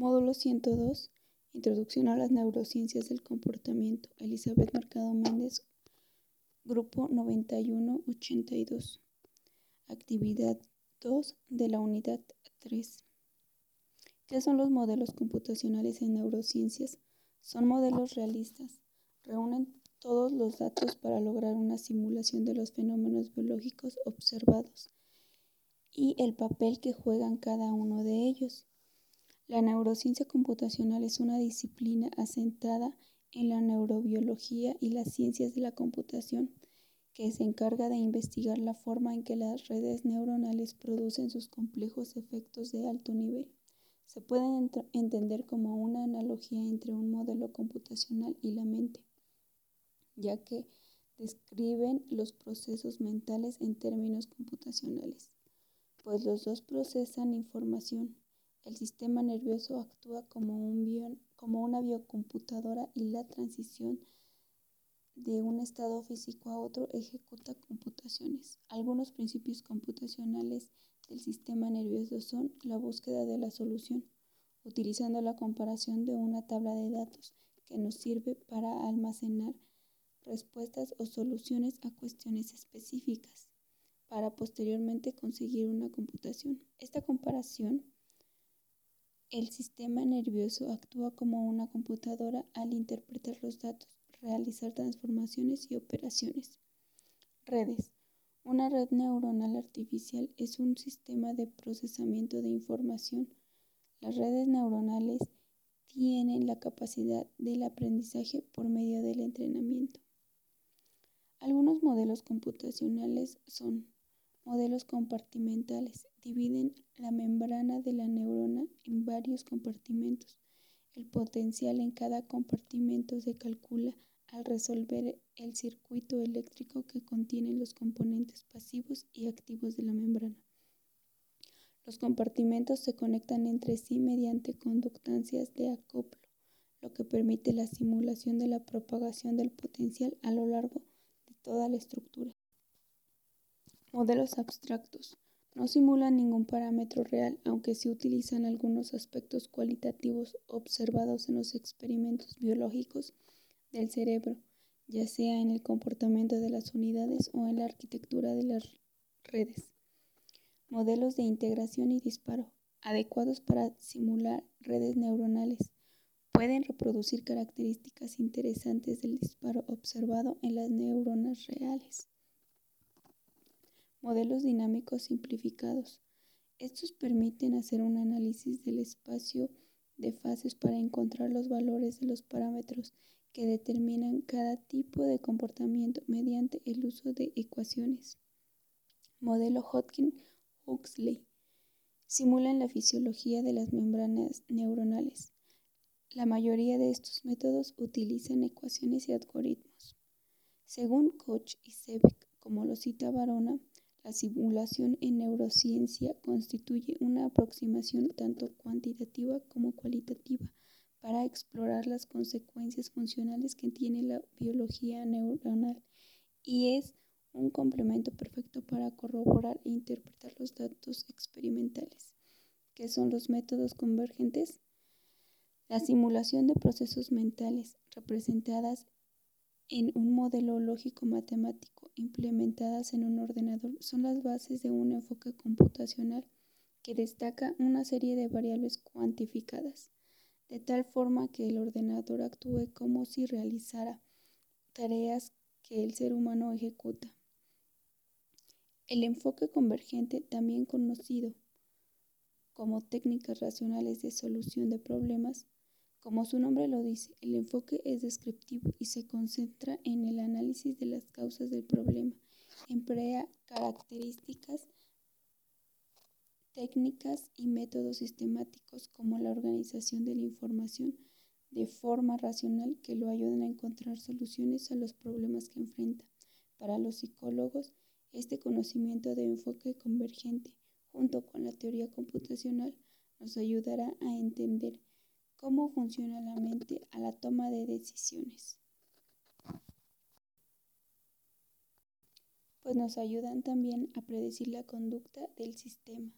Módulo 102. Introducción a las neurociencias del comportamiento. Elizabeth Mercado Méndez, Grupo 9182. Actividad 2 de la unidad 3. ¿Qué son los modelos computacionales en neurociencias? Son modelos realistas. Reúnen todos los datos para lograr una simulación de los fenómenos biológicos observados y el papel que juegan cada uno de ellos. La neurociencia computacional es una disciplina asentada en la neurobiología y las ciencias de la computación que se encarga de investigar la forma en que las redes neuronales producen sus complejos efectos de alto nivel. Se puede entender como una analogía entre un modelo computacional y la mente, ya que describen los procesos mentales en términos computacionales, pues los dos procesan información. El sistema nervioso actúa como, un como una biocomputadora y la transición de un estado físico a otro ejecuta computaciones. Algunos principios computacionales del sistema nervioso son la búsqueda de la solución, utilizando la comparación de una tabla de datos que nos sirve para almacenar respuestas o soluciones a cuestiones específicas, para posteriormente conseguir una computación. Esta comparación el sistema nervioso actúa como una computadora al interpretar los datos, realizar transformaciones y operaciones. Redes. Una red neuronal artificial es un sistema de procesamiento de información. Las redes neuronales tienen la capacidad del aprendizaje por medio del entrenamiento. Algunos modelos computacionales son modelos compartimentales. Dividen la membrana de la neurona en varios compartimentos. El potencial en cada compartimento se calcula al resolver el circuito eléctrico que contiene los componentes pasivos y activos de la membrana. Los compartimentos se conectan entre sí mediante conductancias de acoplo, lo que permite la simulación de la propagación del potencial a lo largo de toda la estructura. Modelos abstractos. No simulan ningún parámetro real, aunque sí utilizan algunos aspectos cualitativos observados en los experimentos biológicos del cerebro, ya sea en el comportamiento de las unidades o en la arquitectura de las redes. Modelos de integración y disparo, adecuados para simular redes neuronales, pueden reproducir características interesantes del disparo observado en las neuronas reales. Modelos dinámicos simplificados. Estos permiten hacer un análisis del espacio de fases para encontrar los valores de los parámetros que determinan cada tipo de comportamiento mediante el uso de ecuaciones. Modelo Hodgkin-Huxley. Simulan la fisiología de las membranas neuronales. La mayoría de estos métodos utilizan ecuaciones y algoritmos. Según Koch y Sebeck, como lo cita Barona, la simulación en neurociencia constituye una aproximación tanto cuantitativa como cualitativa para explorar las consecuencias funcionales que tiene la biología neuronal y es un complemento perfecto para corroborar e interpretar los datos experimentales. ¿Qué son los métodos convergentes? La simulación de procesos mentales representadas en un modelo lógico matemático implementadas en un ordenador son las bases de un enfoque computacional que destaca una serie de variables cuantificadas, de tal forma que el ordenador actúe como si realizara tareas que el ser humano ejecuta. El enfoque convergente, también conocido como técnicas racionales de solución de problemas, como su nombre lo dice, el enfoque es descriptivo y se concentra en el análisis de las causas del problema. Emplea características técnicas y métodos sistemáticos como la organización de la información de forma racional que lo ayudan a encontrar soluciones a los problemas que enfrenta. Para los psicólogos, este conocimiento de enfoque convergente, junto con la teoría computacional, nos ayudará a entender cómo funciona la mente a la toma de decisiones. Pues nos ayudan también a predecir la conducta del sistema.